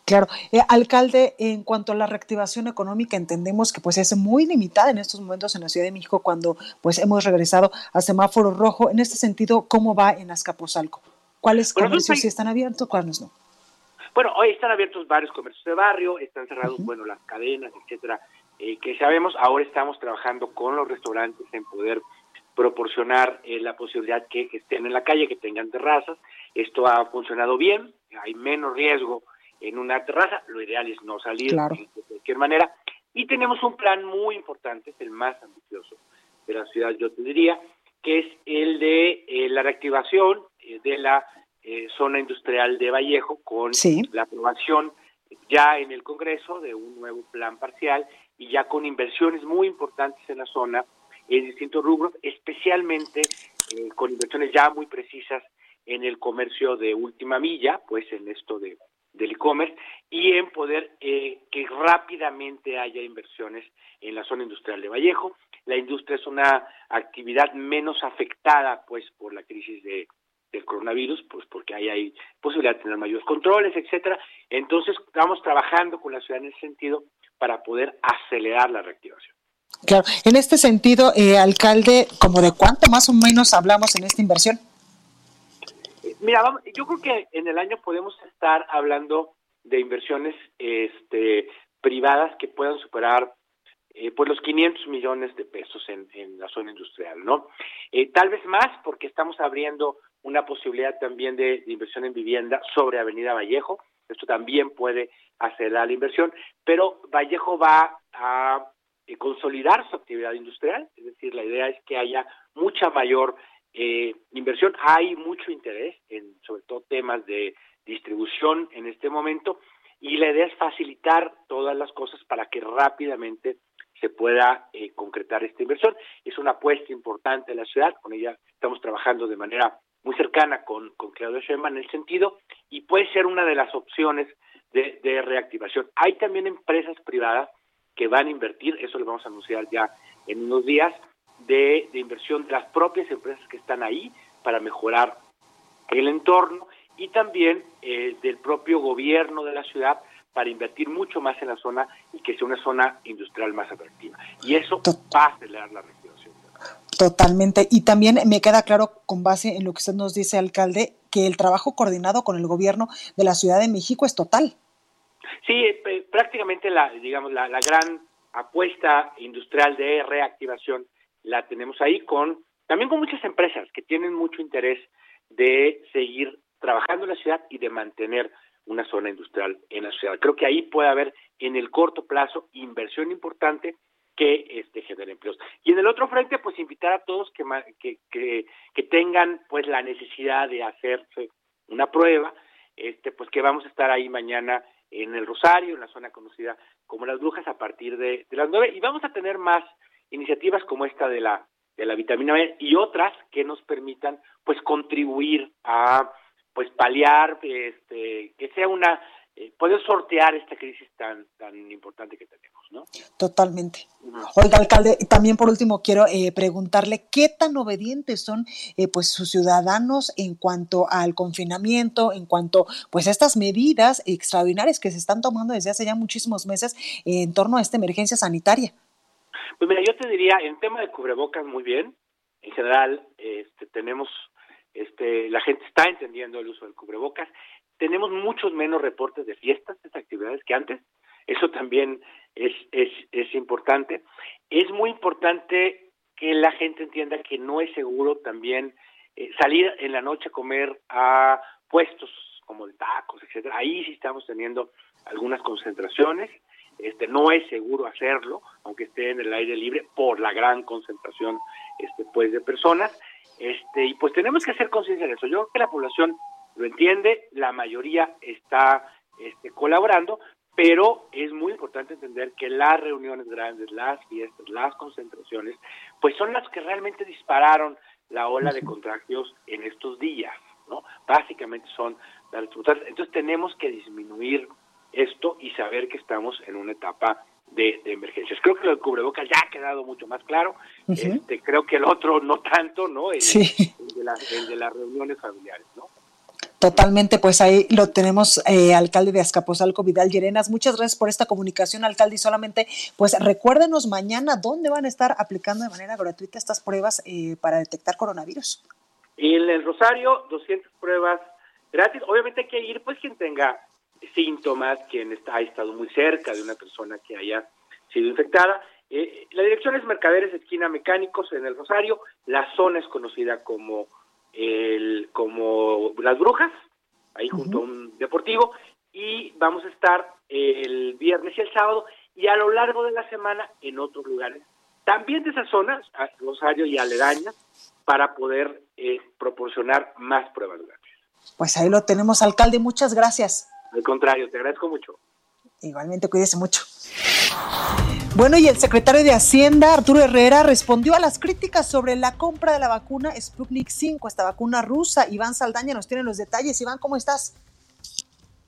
Claro, eh, alcalde, en cuanto a la reactivación económica, entendemos que pues es muy limitada en estos momentos en la Ciudad de México cuando pues hemos regresado a semáforo rojo. En este sentido, ¿cómo va en Azcapotzalco? ¿Cuáles comercios sí están abiertos, cuáles no? Bueno, hoy están abiertos varios comercios de barrio, están cerrados, bueno, las cadenas, etcétera, eh, que sabemos. Ahora estamos trabajando con los restaurantes en poder proporcionar eh, la posibilidad que estén en la calle, que tengan terrazas. Esto ha funcionado bien, hay menos riesgo en una terraza, lo ideal es no salir de cualquier manera. Y tenemos un plan muy importante, es el más ambicioso de la ciudad, yo te diría, que es el de eh, la reactivación eh, de la eh, zona industrial de Vallejo con la aprobación ya en el Congreso de un nuevo plan parcial y ya con inversiones muy importantes en la zona en distintos rubros, especialmente con inversiones ya muy precisas en el comercio de última milla, pues en esto de del e-commerce y en poder eh, que rápidamente haya inversiones en la zona industrial de Vallejo. La industria es una actividad menos afectada pues por la crisis de, del coronavirus, pues porque ahí hay posibilidad de tener mayores controles, etcétera. Entonces estamos trabajando con la ciudad en ese sentido para poder acelerar la reactivación. Claro, en este sentido, eh, alcalde, ¿como de cuánto más o menos hablamos en esta inversión? Mira, yo creo que en el año podemos estar hablando de inversiones este, privadas que puedan superar eh, pues los 500 millones de pesos en, la zona industrial, ¿no? Eh, tal vez más porque estamos abriendo una posibilidad también de, inversión en vivienda sobre Avenida Vallejo, esto también puede acelerar la inversión, pero Vallejo va a eh, consolidar su actividad industrial, es decir, la idea es que haya mucha mayor eh, inversión. Hay mucho interés en sobre todo temas de distribución en este momento y la idea es facilitar todas las cosas para que rápidamente se pueda eh, concretar esta inversión. Es una apuesta importante de la ciudad, con ella estamos trabajando de manera muy cercana con, con Claudio Sheinbaum en el sentido y puede ser una de las opciones de, de reactivación. Hay también empresas privadas que van a invertir, eso lo vamos a anunciar ya en unos días, de, inversión de las propias empresas que están ahí para mejorar el entorno y también eh, del propio gobierno de la ciudad para invertir mucho más en la zona y que sea una zona industrial más atractiva. Y eso va a acelerar la reactivación. Totalmente. Y también me queda claro, con base en lo que usted nos dice, alcalde, que el trabajo coordinado con el gobierno de la Ciudad de México es total. Sí, eh, prácticamente la, digamos, la gran apuesta industrial de reactivación la tenemos ahí con también con muchas empresas que tienen mucho interés de seguir trabajando en la ciudad y de mantener una zona industrial en la ciudad. Creo que ahí puede haber en el corto plazo inversión importante que este genere empleos. Y en el otro frente, pues invitar a todos que, que, que, que tengan pues la necesidad de hacerse una prueba, este pues que vamos a estar ahí mañana en el Rosario, en la zona conocida como Las Brujas, a partir de, de las nueve, y vamos a tener más iniciativas como esta de la de la vitamina B y otras que nos permitan pues contribuir a pues paliar este que sea una eh, poder sortear esta crisis tan tan importante que tenemos, ¿no? Totalmente. Oiga, alcalde, también por último quiero eh, preguntarle qué tan obedientes son eh, pues sus ciudadanos en cuanto al confinamiento, en cuanto pues a estas medidas extraordinarias que se están tomando desde hace ya muchísimos meses en torno a esta emergencia sanitaria. Pues mira, yo te diría, en tema de cubrebocas, muy bien. En general, este, tenemos, este, la gente está entendiendo el uso del cubrebocas. Tenemos muchos menos reportes de fiestas, de actividades que antes. Eso también es, es, importante. Es muy importante que la gente entienda que no es seguro también eh, salir en la noche a comer a puestos como de tacos, etcétera. Ahí sí estamos teniendo algunas concentraciones este no es seguro hacerlo aunque esté en el aire libre por la gran concentración este pues de personas. Este y pues tenemos que hacer conciencia de eso. Yo creo que la población lo entiende la mayoría está este colaborando pero es muy importante entender que las reuniones grandes, las fiestas, las concentraciones, pues son las que realmente dispararon la ola de contagios en estos días, ¿no? Básicamente son las Entonces tenemos que disminuir esto y saber que estamos en una etapa de, emergencias. Creo que lo del cubrebocas ya ha quedado mucho más claro. este, creo que el otro no tanto, ¿no? El, de, las reuniones familiares, ¿no? Totalmente, pues ahí lo tenemos, eh, alcalde de Azcapotzalco, Vidal Llerenas. Muchas gracias por esta comunicación, alcalde. Y solamente, pues recuérdenos mañana dónde van a estar aplicando de manera gratuita estas pruebas eh, para detectar coronavirus. En el Rosario, 200 pruebas gratis. Obviamente hay que ir, pues, quien tenga síntomas, quien está, ha estado muy cerca de una persona que haya sido infectada. Eh, la dirección es Mercaderes Esquina Mecánicos en el Rosario. La zona es conocida como el como Las Brujas, ahí junto a un deportivo. y vamos a estar el viernes y el sábado y a lo largo de la semana en otros lugares, también de esas zonas, Rosario y aledañas, para poder eh, proporcionar más pruebas gratis. Pues ahí lo tenemos, alcalde, muchas gracias. Al contrario, te agradezco mucho. Igualmente, cuídese mucho. Bueno, y el secretario de Hacienda, Arturo Herrera, respondió a las críticas sobre la compra de la vacuna Sputnik 5, esta vacuna rusa. Iván Saldaña nos tiene los detalles. Iván, ¿cómo estás?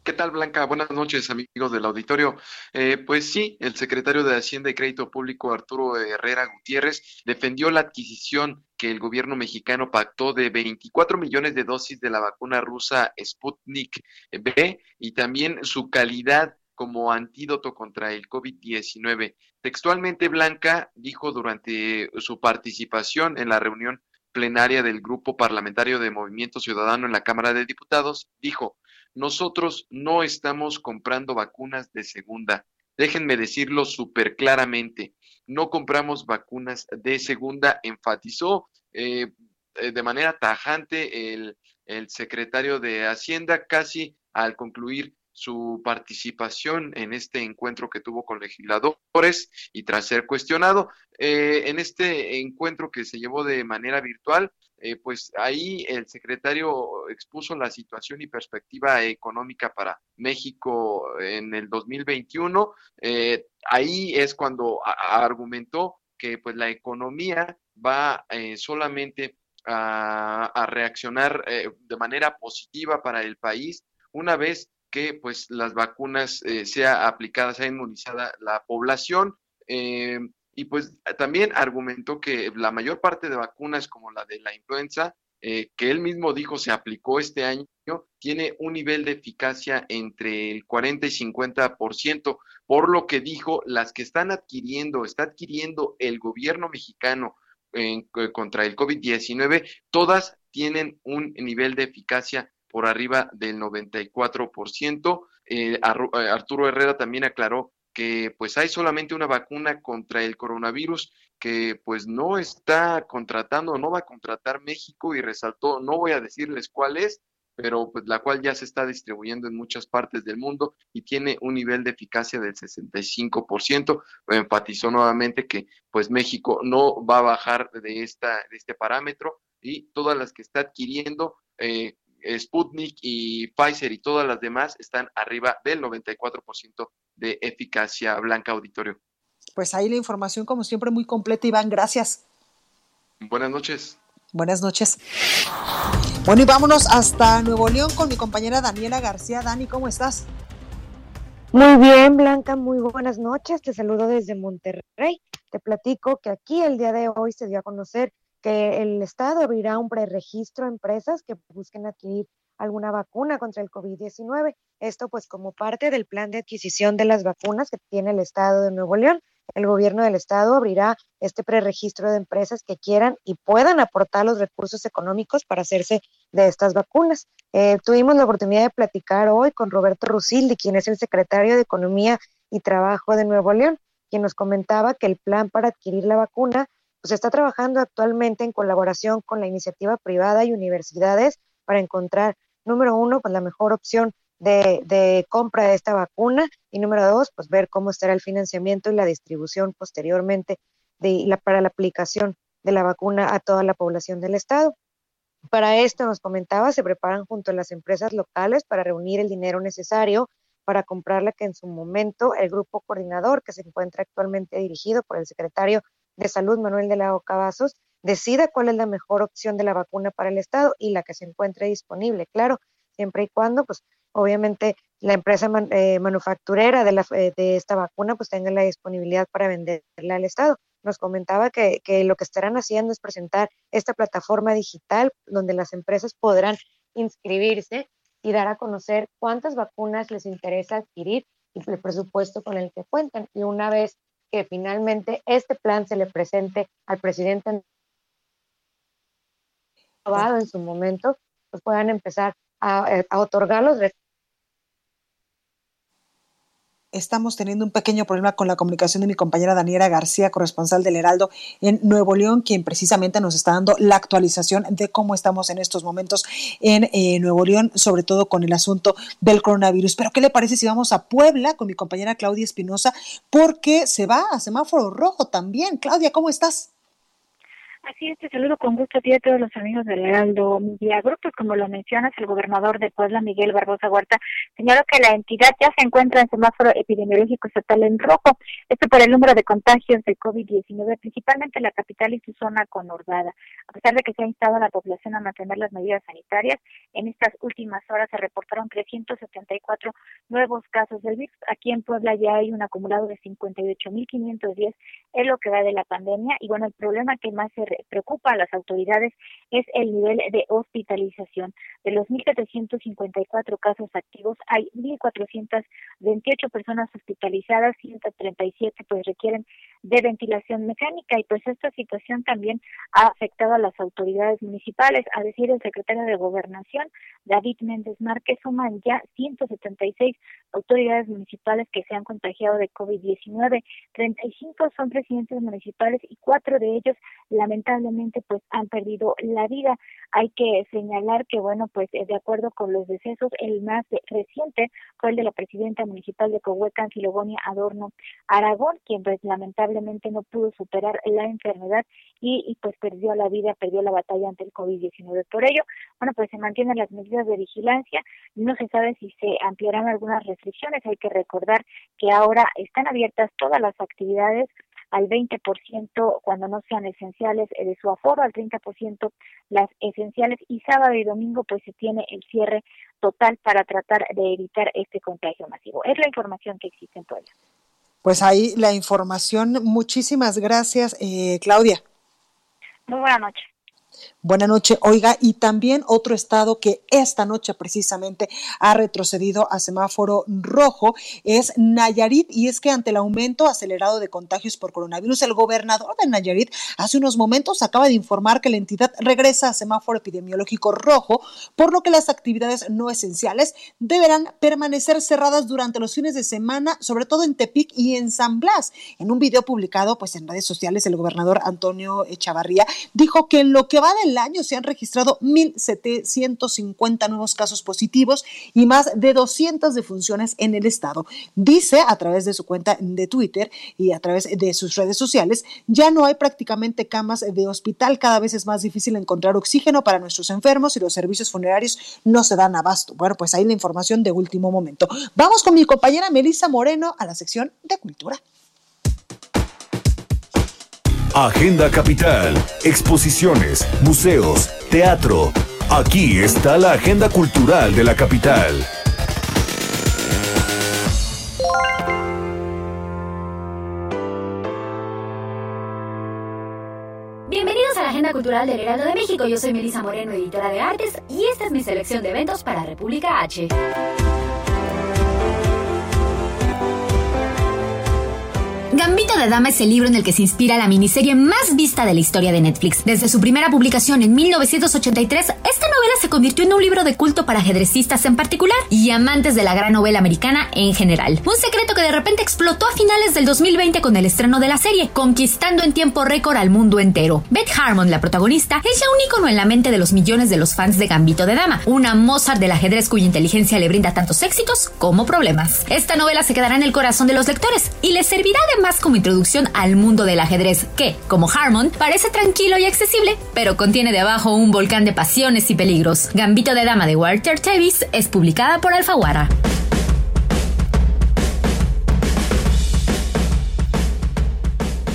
¿Qué tal, Blanca? Buenas noches, amigos del auditorio. Eh, pues sí, el secretario de Hacienda y Crédito Público, Arturo Herrera Gutiérrez, defendió la adquisición que el gobierno mexicano pactó de 24 millones de dosis de la vacuna rusa Sputnik B y también su calidad como antídoto contra el COVID-19. Textualmente, Blanca dijo durante su participación en la reunión plenaria del Grupo Parlamentario de Movimiento Ciudadano en la Cámara de Diputados, dijo, nosotros no estamos comprando vacunas de segunda. Déjenme decirlo súper claramente, no compramos vacunas de segunda, enfatizó eh, eh, de manera tajante el, el secretario de Hacienda casi al concluir su participación en este encuentro que tuvo con legisladores y tras ser cuestionado eh, en este encuentro que se llevó de manera virtual, eh, pues ahí el secretario expuso la situación y perspectiva económica para México en el 2021. Eh, ahí es cuando argumentó que pues la economía va solamente a, reaccionar de manera positiva para el país una vez que pues las vacunas eh, sea aplicadas, sea inmunizada la población. Eh, y pues también argumentó que la mayor parte de vacunas como la de la influenza, eh, que él mismo dijo se aplicó este año, tiene un nivel de eficacia entre el 40 y 50%, por lo que dijo, las que están adquiriendo, está adquiriendo el gobierno mexicano contra el COVID-19, todas tienen un nivel de eficacia por arriba del 94%. Eh, eh, Arturo Herrera también aclaró que pues hay solamente una vacuna contra el coronavirus que pues no está contratando, no va a contratar México y resaltó, no voy a decirles cuál es, pero pues la cual ya se está distribuyendo en muchas partes del mundo y tiene un nivel de eficacia del 65%. Enfatizó nuevamente que pues México no va a bajar de, esta, de este parámetro y todas las que está adquiriendo eh, Sputnik y Pfizer y todas las demás están arriba del 94% de eficacia blanca auditorio. Pues ahí la información, como siempre, muy completa, Iván. Gracias. Buenas noches. Buenas noches. Bueno, y vámonos hasta Nuevo León con mi compañera Daniela García. Dani, ¿cómo estás? Muy bien, Blanca, muy buenas noches. Te saludo desde Monterrey. Te platico que aquí el día de hoy se dio a conocer que el Estado abrirá un preregistro a empresas que busquen adquirir alguna vacuna contra el COVID-19. Esto pues como parte del plan de adquisición de las vacunas que tiene el Estado de Nuevo León. El gobierno del Estado abrirá este preregistro de empresas que quieran y puedan aportar los recursos económicos para hacerse de estas vacunas. Eh, tuvimos la oportunidad de platicar hoy con Roberto Rusildi, quien es el secretario de Economía y Trabajo de Nuevo León, quien nos comentaba que el plan para adquirir la vacuna pues está trabajando actualmente en colaboración con la iniciativa privada y universidades para encontrar, número uno, pues la mejor opción de, compra de esta vacuna y número dos, pues ver cómo estará el financiamiento y la distribución posteriormente de la, para la aplicación de la vacuna a toda la población del estado. Para esto, nos comentaba, se preparan junto a las empresas locales para reunir el dinero necesario para comprarla que en su momento el grupo coordinador que se encuentra actualmente dirigido por el secretario de Salud, Manuel de la Ocavazos, decida cuál es la mejor opción de la vacuna para el Estado y la que se encuentre disponible, claro, siempre y cuando, pues, obviamente, la empresa eh, manufacturera de, la, eh, de esta vacuna, pues, tenga la disponibilidad para venderla al Estado. Nos comentaba que, que lo que estarán haciendo es presentar esta plataforma digital donde las empresas podrán inscribirse y dar a conocer cuántas vacunas les interesa adquirir y el presupuesto con el que cuentan. Y una vez que finalmente este plan se le presente al presidente en su momento, pues puedan empezar a, a otorgar los estamos teniendo un pequeño problema con la comunicación de mi compañera Daniela García, corresponsal del Heraldo en Nuevo León, quien precisamente nos está dando la actualización de cómo estamos en estos momentos en eh, Nuevo León, sobre todo con el asunto del coronavirus. Pero, ¿qué le parece si vamos a Puebla con mi compañera Claudia Espinosa? Porque se va a semáforo rojo también. Claudia, ¿cómo estás? Así es, te saludo con gusto a ti a todos los amigos del Heraldo Media Group. Pues como lo mencionas, el gobernador de Puebla, Miguel Barbosa Huerta, señaló que la entidad ya se encuentra en semáforo epidemiológico estatal en rojo. Esto por el número de contagios de COVID-19, principalmente en la capital y su zona conurbada. A pesar de que se ha instado a la población a mantener las medidas sanitarias, en estas últimas horas se reportaron 374 nuevos casos del virus. Aquí en Puebla ya hay un acumulado de 58.510 en lo que va de la pandemia. Y bueno, el problema que más se preocupa a las autoridades es el nivel de hospitalización. De los 1.754 casos activos, hay 1.428 personas hospitalizadas, 137 pues requieren de ventilación mecánica y pues esta situación también ha afectado a las autoridades municipales, a decir el secretario de Gobernación, David Méndez Márquez, suman ya 176 autoridades municipales que se han contagiado de COVID-19, 35 son presidentes municipales y cuatro de ellos lamentablemente pues han perdido la vida. Hay que señalar que bueno, pues eh, de acuerdo con los decesos, el más reciente fue el de la presidenta municipal de Cohuecan, Filogonia Adorno Aragón, quien pues lamentablemente no pudo superar la enfermedad y, y pues perdió la vida, perdió la batalla ante el COVID-19. Por ello, bueno, pues se mantienen las medidas de vigilancia, no se sabe si se ampliarán algunas restricciones, hay que recordar que ahora están abiertas todas las actividades al 20% cuando no sean esenciales eh, de su aforo, al 30% las esenciales y sábado y domingo pues se tiene el cierre total para tratar de evitar este contagio masivo. Es la información que existe en Puebla. Pues ahí la información. Muchísimas gracias, eh, Claudia. Muy buena noche. Buenas noches, oiga, y también otro estado que esta noche precisamente ha retrocedido a semáforo rojo es Nayarit, y es que ante el aumento acelerado de contagios por coronavirus, el gobernador de Nayarit hace unos momentos acaba de informar que la entidad regresa a semáforo epidemiológico rojo, por lo que las actividades no esenciales deberán permanecer cerradas durante los fines de semana, sobre todo en Tepic y en San Blas. En un video publicado pues en redes sociales, el gobernador Antonio Echavarría dijo que en lo que va del año se han registrado 1.750 nuevos casos positivos y más de 200 defunciones en el estado. Dice a través de su cuenta de Twitter y a través de sus redes sociales, ya no hay prácticamente camas de hospital, cada vez es más difícil encontrar oxígeno para nuestros enfermos y los servicios funerarios no se dan abasto. Bueno, pues ahí la información de último momento. Vamos con mi compañera Melissa Moreno a la sección de cultura. Agenda Capital, exposiciones, museos, teatro. Aquí está la agenda cultural de la capital. Bienvenidos a la Agenda Cultural del Heraldo de México. Yo soy Melissa Moreno, editora de artes, y esta es mi selección de eventos para República H. Gambito de Dama es el libro en el que se inspira la miniserie más vista de la historia de Netflix. Desde su primera publicación en 1983, esta novela se convirtió en un libro de culto para ajedrecistas en particular y amantes de la gran novela americana en general. Un secreto que de repente explotó a finales del 2020 con el estreno de la serie, conquistando en tiempo récord al mundo entero. Beth Harmon, la protagonista, es ya un icono en la mente de los millones de los fans de Gambito de Dama, una Mozart del ajedrez cuya inteligencia le brinda tantos éxitos como problemas. Esta novela se quedará en el corazón de los lectores y les servirá de como introducción al mundo del ajedrez, que, como Harmon, parece tranquilo y accesible, pero contiene de abajo un volcán de pasiones y peligros. Gambito de Dama de Walter Tevis es publicada por Alfaguara.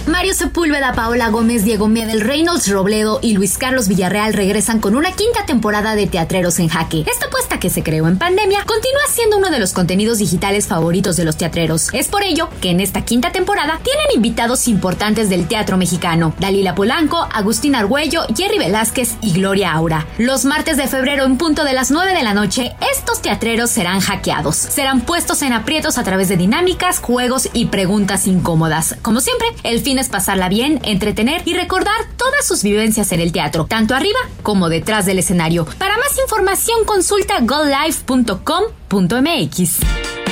Mario Sepúlveda, Paola Gómez, Diego Medel, Reynolds Robledo y Luis Carlos Villarreal regresan con una quinta temporada de Teatreros en Jaque. Esta apuesta que se creó en pandemia continúa siendo uno de los contenidos digitales favoritos de los teatreros. Es por ello que en esta quinta temporada tienen invitados importantes del teatro mexicano: Dalila Polanco, Agustín Argüello, Jerry Velázquez y Gloria Aura. Los martes de febrero en punto de las 9 de la noche, estos teatreros serán hackeados. Serán puestos en aprietos a través de dinámicas, juegos y preguntas incómodas. Como siempre, el fin pasarla bien, entretener y recordar todas sus vivencias en el teatro, tanto arriba como detrás del escenario. Para más información consulta gollife.com.mx.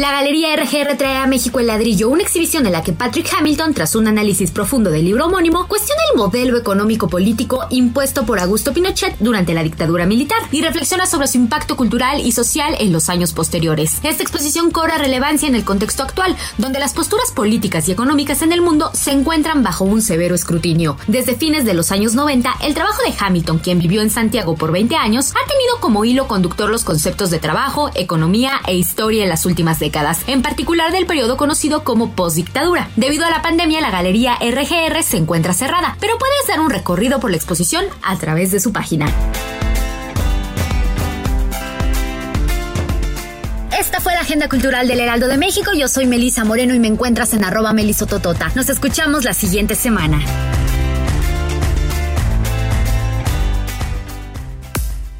La Galería RGR trae a México el ladrillo, una exhibición en la que Patrick Hamilton, tras un análisis profundo del libro homónimo, cuestiona el modelo económico-político impuesto por Augusto Pinochet durante la dictadura militar y reflexiona sobre su impacto cultural y social en los años posteriores. Esta exposición cobra relevancia en el contexto actual, donde las posturas políticas y económicas en el mundo se encuentran bajo un severo escrutinio. Desde fines de los años 90, el trabajo de Hamilton, quien vivió en Santiago por 20 años, ha tenido como hilo conductor los conceptos de trabajo, economía e historia en las últimas décadas, en particular del periodo conocido como postdictadura. Debido a la pandemia, la galería RGR se encuentra cerrada, pero puedes dar un recorrido por la exposición a través de su página. Esta fue la agenda cultural del Heraldo de México. Yo soy Melisa Moreno y me encuentras en arroba melisototota. Nos escuchamos la siguiente semana.